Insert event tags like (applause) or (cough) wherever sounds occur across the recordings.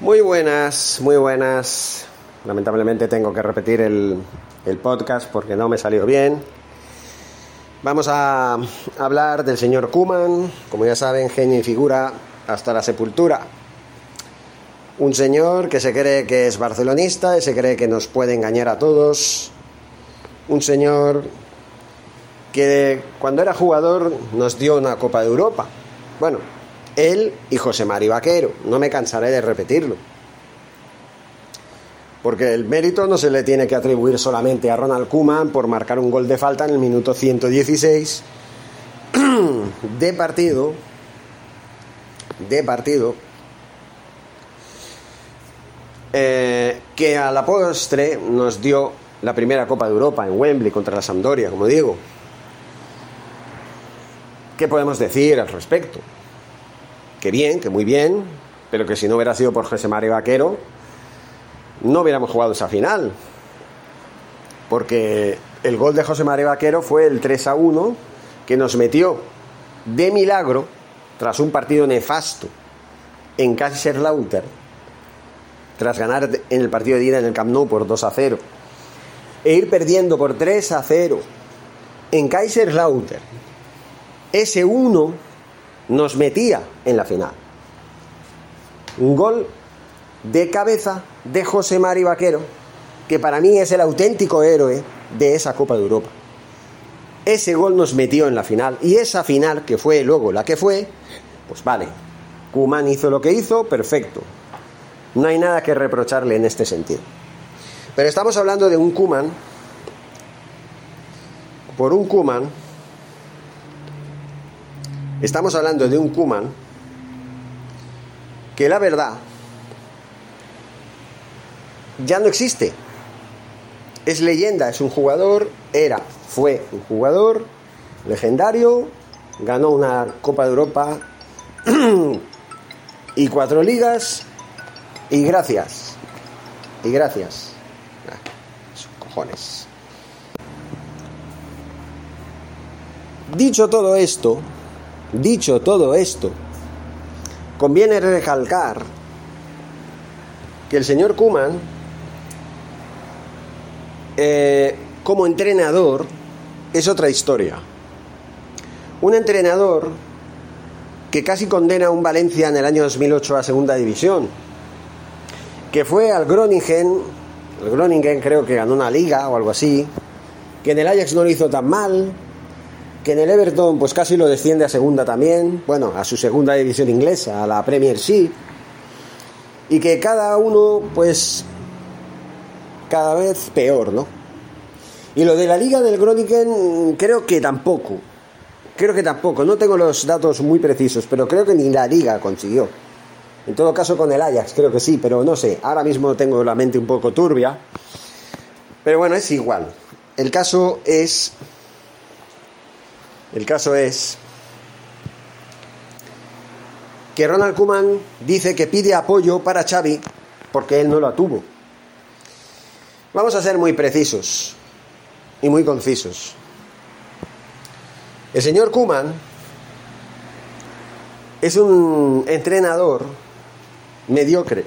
Muy buenas, muy buenas. Lamentablemente tengo que repetir el, el podcast porque no me salió bien. Vamos a hablar del señor Kuman, como ya saben, genio y figura hasta la sepultura. Un señor que se cree que es barcelonista y se cree que nos puede engañar a todos. Un señor que cuando era jugador nos dio una Copa de Europa. Bueno, él y José Mari Vaquero. No me cansaré de repetirlo. Porque el mérito no se le tiene que atribuir solamente a Ronald Koeman por marcar un gol de falta en el minuto 116 (clears throat) de partido. De partido. Eh, que a la postre nos dio la primera Copa de Europa en Wembley contra la Sampdoria, como digo. ¿Qué podemos decir al respecto? Que bien, que muy bien, pero que si no hubiera sido por José Mario Vaquero, no hubiéramos jugado esa final. Porque el gol de José Mario Vaquero fue el 3 a 1 que nos metió de milagro, tras un partido nefasto en Kaiserslautern, tras ganar en el partido de ida en el Camp Nou por 2 a 0, e ir perdiendo por 3 a 0 en Kaiserslautern, ese 1 nos metía en la final. Un gol de cabeza de José Mari Vaquero, que para mí es el auténtico héroe de esa Copa de Europa. Ese gol nos metió en la final y esa final, que fue luego la que fue, pues vale, Kuman hizo lo que hizo, perfecto. No hay nada que reprocharle en este sentido. Pero estamos hablando de un Kuman, por un Kuman Estamos hablando de un Kuman que la verdad ya no existe. Es leyenda, es un jugador, era, fue un jugador legendario, ganó una Copa de Europa (clears throat) y cuatro ligas y gracias. Y gracias. Ah, cojones. Dicho todo esto, Dicho todo esto, conviene recalcar que el señor Kuman, eh, como entrenador, es otra historia. Un entrenador que casi condena a un Valencia en el año 2008 a segunda división, que fue al Groningen, el Groningen creo que ganó una liga o algo así, que en el Ajax no lo hizo tan mal, que en el Everton pues casi lo desciende a segunda también, bueno, a su segunda división inglesa, a la Premier League, y que cada uno pues cada vez peor, ¿no? Y lo de la liga del Groningen creo que tampoco, creo que tampoco, no tengo los datos muy precisos, pero creo que ni la liga consiguió. En todo caso con el Ajax creo que sí, pero no sé, ahora mismo tengo la mente un poco turbia. Pero bueno, es igual. El caso es el caso es que Ronald Koeman dice que pide apoyo para Xavi porque él no lo tuvo. Vamos a ser muy precisos y muy concisos. El señor Kuman es un entrenador mediocre.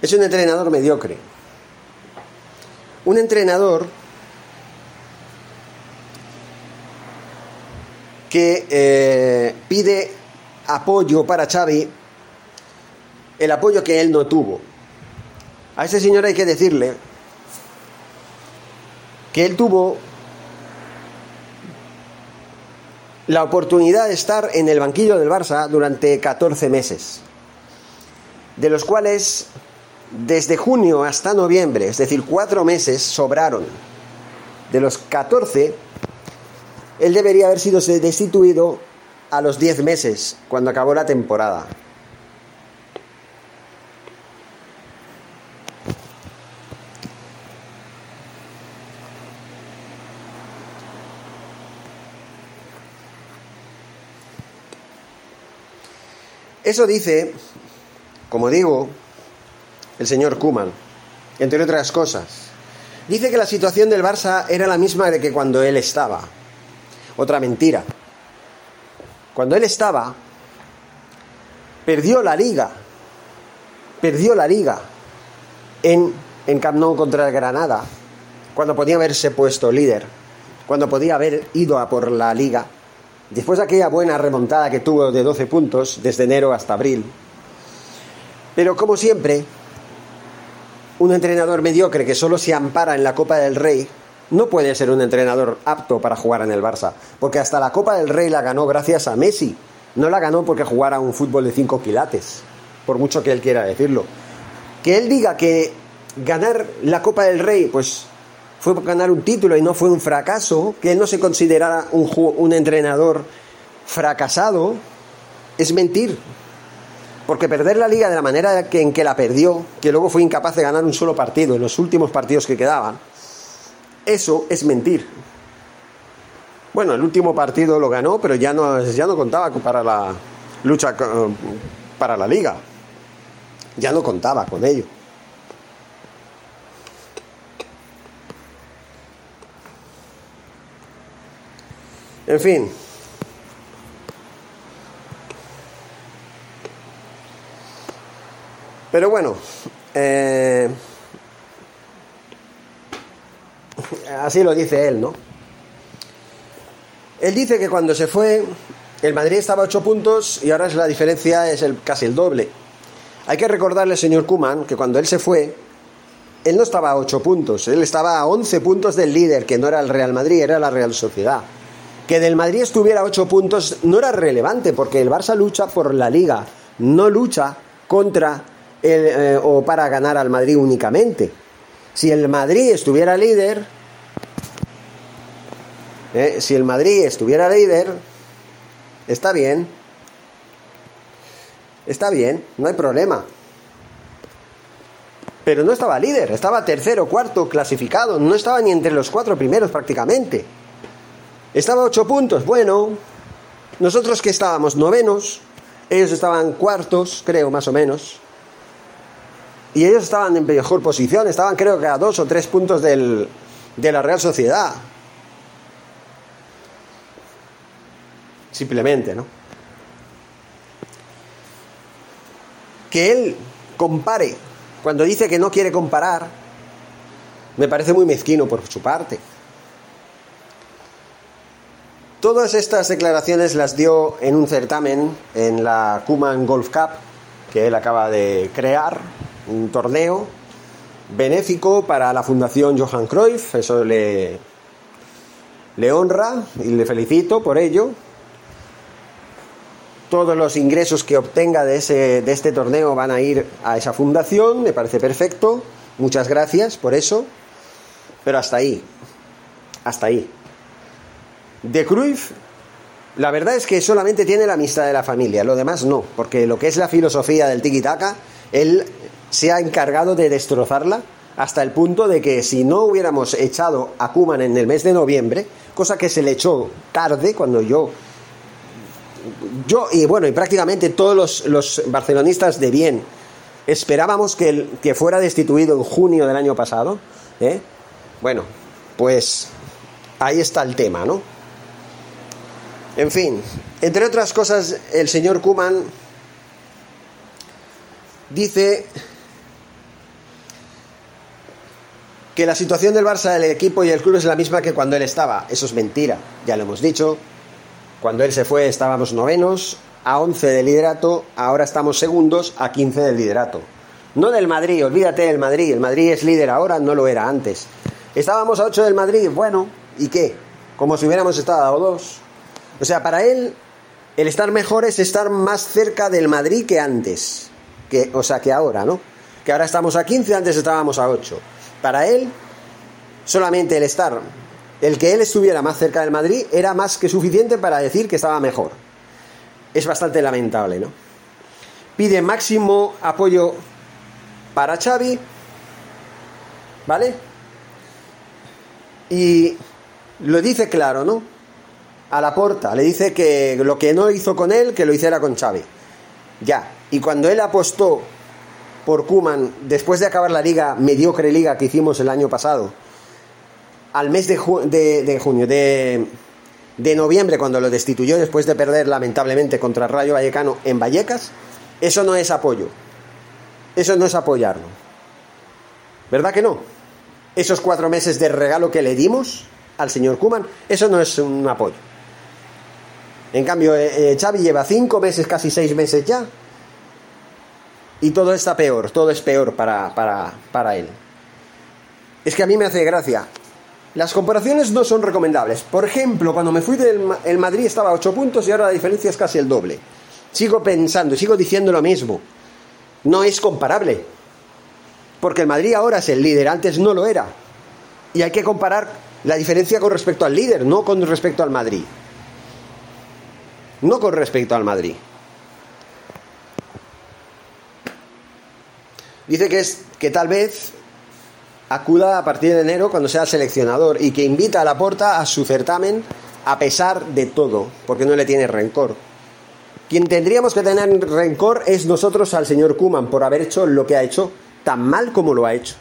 Es un entrenador mediocre. Un entrenador que eh, pide apoyo para Xavi, el apoyo que él no tuvo. A ese señor hay que decirle que él tuvo la oportunidad de estar en el banquillo del Barça durante 14 meses, de los cuales desde junio hasta noviembre, es decir, cuatro meses, sobraron. De los 14, él debería haber sido destituido a los 10 meses, cuando acabó la temporada. Eso dice, como digo, el señor Kuman, entre otras cosas. Dice que la situación del Barça era la misma de que cuando él estaba. Otra mentira. Cuando él estaba, perdió la liga. Perdió la liga en, en Camp contra el Granada, cuando podía haberse puesto líder, cuando podía haber ido a por la liga Después de aquella buena remontada que tuvo de 12 puntos desde enero hasta abril. Pero como siempre, un entrenador mediocre que solo se ampara en la Copa del Rey no puede ser un entrenador apto para jugar en el Barça, porque hasta la Copa del Rey la ganó gracias a Messi, no la ganó porque jugara un fútbol de cinco quilates, por mucho que él quiera decirlo. Que él diga que ganar la Copa del Rey, pues fue ganar un título y no fue un fracaso, que él no se considerara un, un entrenador fracasado, es mentir. Porque perder la liga de la manera en que la perdió, que luego fue incapaz de ganar un solo partido en los últimos partidos que quedaban, eso es mentir. Bueno, el último partido lo ganó, pero ya no, ya no contaba para la lucha para la liga. Ya no contaba con ello. En fin. Pero bueno, eh, así lo dice él, ¿no? Él dice que cuando se fue, el Madrid estaba a 8 puntos y ahora la diferencia es el, casi el doble. Hay que recordarle, señor Kuman, que cuando él se fue, él no estaba a 8 puntos, él estaba a 11 puntos del líder, que no era el Real Madrid, era la Real Sociedad. Que del Madrid estuviera a 8 puntos no era relevante, porque el Barça lucha por la liga, no lucha contra el, eh, o para ganar al Madrid únicamente. Si el Madrid estuviera líder, eh, si el Madrid estuviera líder, está bien, está bien, no hay problema. Pero no estaba líder, estaba tercero, cuarto, clasificado, no estaba ni entre los cuatro primeros prácticamente. Estaba ocho puntos. Bueno, nosotros que estábamos novenos, ellos estaban cuartos, creo, más o menos. Y ellos estaban en mejor posición, estaban creo que a dos o tres puntos del, de la Real Sociedad. Simplemente, ¿no? Que él compare, cuando dice que no quiere comparar, me parece muy mezquino por su parte. Todas estas declaraciones las dio en un certamen en la Kuman Golf Cup que él acaba de crear, un torneo benéfico para la Fundación Johan Cruyff, eso le, le honra y le felicito por ello. Todos los ingresos que obtenga de, ese, de este torneo van a ir a esa fundación, me parece perfecto, muchas gracias por eso, pero hasta ahí, hasta ahí. De Cruyff, la verdad es que solamente tiene la amistad de la familia, lo demás no, porque lo que es la filosofía del tiki-taka, él se ha encargado de destrozarla hasta el punto de que si no hubiéramos echado a Kuman en el mes de noviembre, cosa que se le echó tarde cuando yo yo y bueno, y prácticamente todos los, los barcelonistas de bien esperábamos que, que fuera destituido en junio del año pasado, ¿eh? bueno, pues ahí está el tema, ¿no? En fin, entre otras cosas, el señor Kuman dice que la situación del Barça, del equipo y el club es la misma que cuando él estaba. Eso es mentira, ya lo hemos dicho. Cuando él se fue estábamos novenos, a 11 del liderato, ahora estamos segundos, a 15 del liderato. No del Madrid, olvídate del Madrid, el Madrid es líder ahora, no lo era antes. Estábamos a 8 del Madrid, bueno, ¿y qué? Como si hubiéramos estado a 2. O sea, para él el estar mejor es estar más cerca del Madrid que antes. Que, o sea, que ahora, ¿no? Que ahora estamos a 15, antes estábamos a 8. Para él, solamente el estar, el que él estuviera más cerca del Madrid era más que suficiente para decir que estaba mejor. Es bastante lamentable, ¿no? Pide máximo apoyo para Xavi, ¿vale? Y lo dice claro, ¿no? A la porta, le dice que lo que no hizo con él, que lo hiciera con Xavi. Ya. Y cuando él apostó por Kuman después de acabar la liga, mediocre liga que hicimos el año pasado, al mes de, de, junio, de, de noviembre, cuando lo destituyó después de perder lamentablemente contra Rayo Vallecano en Vallecas, eso no es apoyo. Eso no es apoyarlo. ¿Verdad que no? Esos cuatro meses de regalo que le dimos al señor Kuman, eso no es un apoyo. En cambio, eh, eh, Xavi lleva cinco meses, casi seis meses ya, y todo está peor, todo es peor para, para, para él. Es que a mí me hace gracia. Las comparaciones no son recomendables. Por ejemplo, cuando me fui del el Madrid estaba a 8 puntos y ahora la diferencia es casi el doble. Sigo pensando, sigo diciendo lo mismo. No es comparable. Porque el Madrid ahora es el líder, antes no lo era. Y hay que comparar la diferencia con respecto al líder, no con respecto al Madrid. No con respecto al Madrid. Dice que es que tal vez acuda a partir de enero cuando sea seleccionador y que invita a la porta a su certamen a pesar de todo, porque no le tiene rencor. Quien tendríamos que tener rencor es nosotros al señor Kuman por haber hecho lo que ha hecho tan mal como lo ha hecho.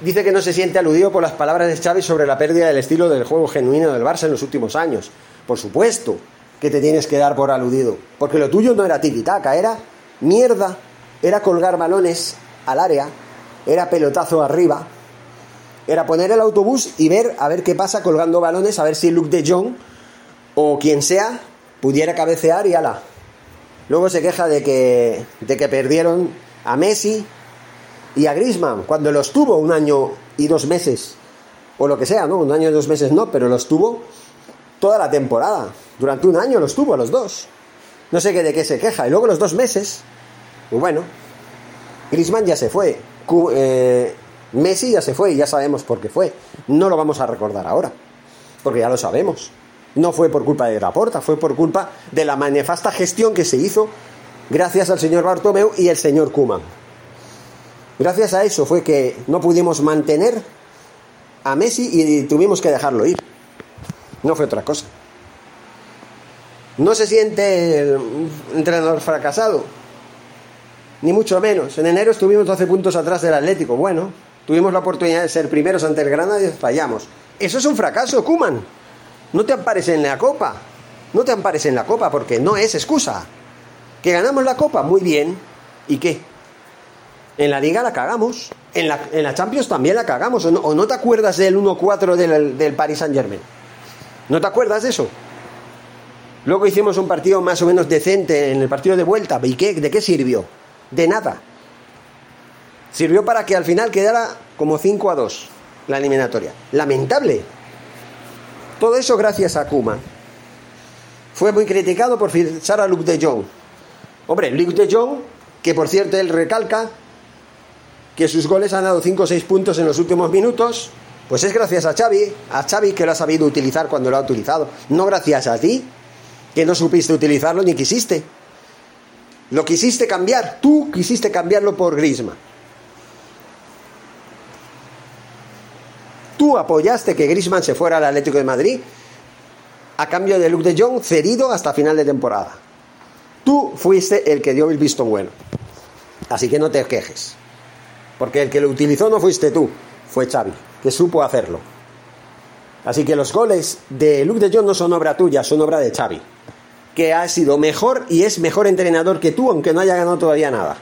Dice que no se siente aludido por las palabras de Xavi sobre la pérdida del estilo del juego genuino del Barça en los últimos años. Por supuesto que te tienes que dar por aludido, porque lo tuyo no era tiki-taka, era mierda, era colgar balones al área, era pelotazo arriba, era poner el autobús y ver a ver qué pasa colgando balones, a ver si Luke de Jong o quien sea pudiera cabecear y ala. Luego se queja de que, de que perdieron a Messi y a Grisman cuando los tuvo un año y dos meses, o lo que sea, ¿no? Un año y dos meses no, pero los tuvo toda la temporada. Durante un año los tuvo a los dos. No sé qué de qué se queja. Y luego los dos meses y bueno, Grisman ya se fue. Eh, Messi ya se fue y ya sabemos por qué fue. No lo vamos a recordar ahora, porque ya lo sabemos. No fue por culpa de Laporta, fue por culpa de la manifesta gestión que se hizo gracias al señor Bartomeu y el señor Kuman. Gracias a eso fue que no pudimos mantener a Messi y tuvimos que dejarlo ir. No fue otra cosa. No se siente el entrenador fracasado, ni mucho menos. En enero estuvimos 12 puntos atrás del Atlético. Bueno, tuvimos la oportunidad de ser primeros ante el Granada y fallamos. Eso es un fracaso, Kuman. No te ampares en la copa. No te ampares en la copa porque no es excusa. Que ganamos la copa, muy bien. ¿Y qué? En la liga la cagamos. En la, en la Champions también la cagamos. ¿O no, te acuerdas del 1-4 del, del Paris Saint Germain? ¿No te acuerdas de eso? Luego hicimos un partido más o menos decente en el partido de vuelta. ¿Y? ¿De qué sirvió? de nada. Sirvió para que al final quedara como 5 a 2 la eliminatoria. Lamentable. Todo eso gracias a Kuma. Fue muy criticado por fichar a Luke de Jong. Hombre, Luke de Jong, que por cierto él recalca que sus goles han dado 5 o 6 puntos en los últimos minutos, pues es gracias a Xavi, a Xavi que lo ha sabido utilizar cuando lo ha utilizado. No gracias a ti, que no supiste utilizarlo ni quisiste. Lo quisiste cambiar, tú quisiste cambiarlo por Grisma. Tú apoyaste que Grisman se fuera al Atlético de Madrid a cambio de Luke de Jong cedido hasta final de temporada. Tú fuiste el que dio el visto bueno. Así que no te quejes. Porque el que lo utilizó no fuiste tú, fue Xavi, que supo hacerlo. Así que los goles de Luke de Jong no son obra tuya, son obra de Xavi que ha sido mejor y es mejor entrenador que tú, aunque no haya ganado todavía nada.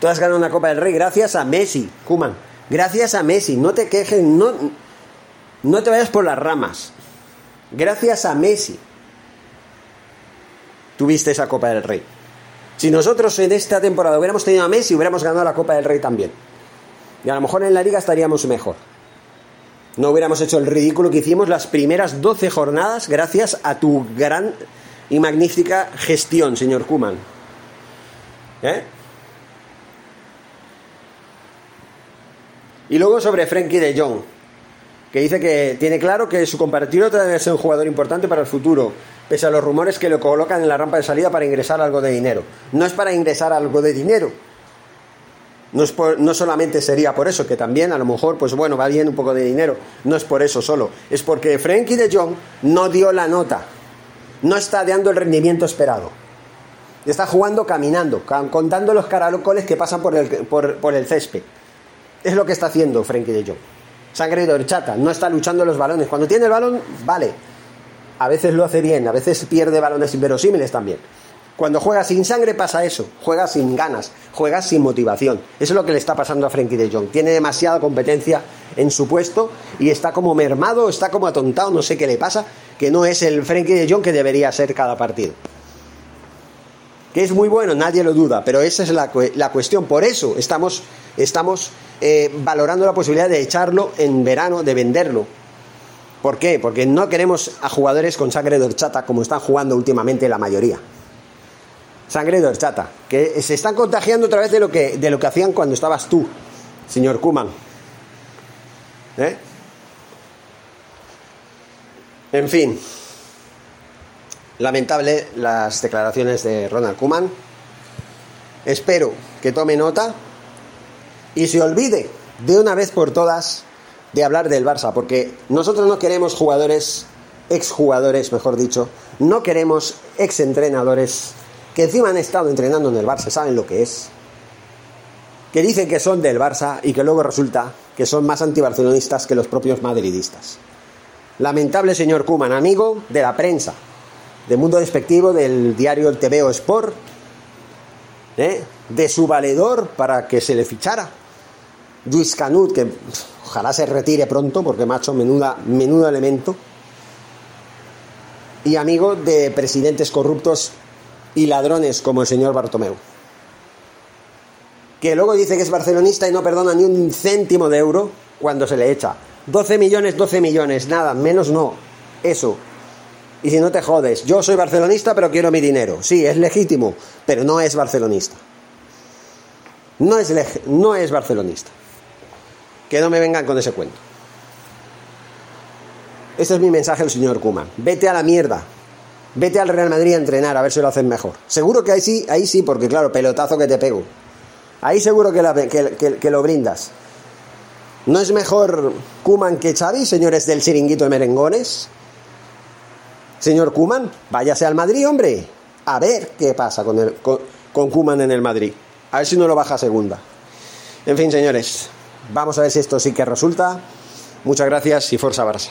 Tú has ganado una Copa del Rey gracias a Messi, Kuman. Gracias a Messi, no te quejes, no, no te vayas por las ramas. Gracias a Messi tuviste esa Copa del Rey. Si nosotros en esta temporada hubiéramos tenido a Messi, hubiéramos ganado la Copa del Rey también. Y a lo mejor en la liga estaríamos mejor. no hubiéramos hecho el ridículo que hicimos las primeras 12 jornadas gracias a tu gran y magnífica gestión, señor Kuman. ¿Eh? Y luego sobre Frankie de Jong, que dice que tiene claro que su compatriota debe ser un jugador importante para el futuro, pese a los rumores que lo colocan en la rampa de salida para ingresar algo de dinero. No es para ingresar algo de dinero. No, es no solamente sería por eso, que también a lo mejor, pues bueno, va bien un poco de dinero. No es por eso solo. Es porque Frankie de Jong no dio la nota. No está dando el rendimiento esperado. Está jugando caminando, contando los caracoles que pasan por el, por, por el césped. Es lo que está haciendo Frankie de Jong. Sangre de horchata, no está luchando los balones. Cuando tiene el balón, vale. A veces lo hace bien, a veces pierde balones inverosímiles también. Cuando juega sin sangre pasa eso, juega sin ganas, juega sin motivación. Eso es lo que le está pasando a Frankie de Jong. Tiene demasiada competencia en su puesto y está como mermado, está como atontado, no sé qué le pasa, que no es el Frankie de Jong que debería ser cada partido. Que es muy bueno, nadie lo duda, pero esa es la, la cuestión. Por eso estamos, estamos eh, valorando la posibilidad de echarlo en verano, de venderlo. ¿Por qué? Porque no queremos a jugadores con sangre de horchata como están jugando últimamente la mayoría. Sangre de horchata, que se están contagiando otra vez de lo que, de lo que hacían cuando estabas tú, señor Kuman. ¿Eh? En fin, lamentable las declaraciones de Ronald Kuman. Espero que tome nota y se olvide de una vez por todas de hablar del Barça, porque nosotros no queremos jugadores, exjugadores, mejor dicho, no queremos exentrenadores encima han estado entrenando en el Barça, saben lo que es, que dicen que son del Barça y que luego resulta que son más antibarcelonistas que los propios madridistas. Lamentable señor Kuman, amigo de la prensa, del mundo despectivo del diario El TVO Sport, ¿eh? de su valedor para que se le fichara Luis Canut, que ojalá se retire pronto, porque macho, menuda, menudo elemento. Y amigo de presidentes corruptos y ladrones como el señor Bartomeu. Que luego dice que es barcelonista y no perdona ni un céntimo de euro cuando se le echa. 12 millones, 12 millones, nada, menos no. Eso. Y si no te jodes, yo soy barcelonista pero quiero mi dinero. Sí, es legítimo, pero no es barcelonista. No es, no es barcelonista. Que no me vengan con ese cuento. Ese es mi mensaje al señor Kuma. Vete a la mierda. Vete al Real Madrid a entrenar a ver si lo hacen mejor. Seguro que ahí sí, ahí sí, porque claro, pelotazo que te pego. Ahí seguro que, lo brindas. ¿No es mejor Kuman que Xavi, señores del chiringuito de merengones? Señor Kuman, váyase al Madrid, hombre. A ver qué pasa con, el, Kuman en el Madrid. A ver si no lo baja a segunda. En fin, señores, Vamos a ver si esto sí que resulta. Muchas gracias y fuerza Barça.